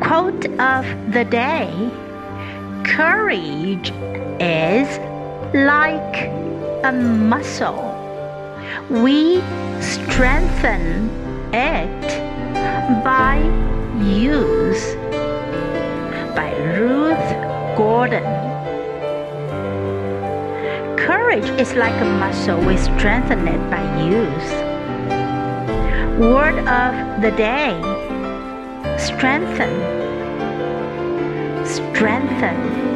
Quote of the day Courage is like a muscle. We strengthen it by use. By Ruth Gordon. Courage is like a muscle. We strengthen it by use. Word of the day. Strengthen. Strengthen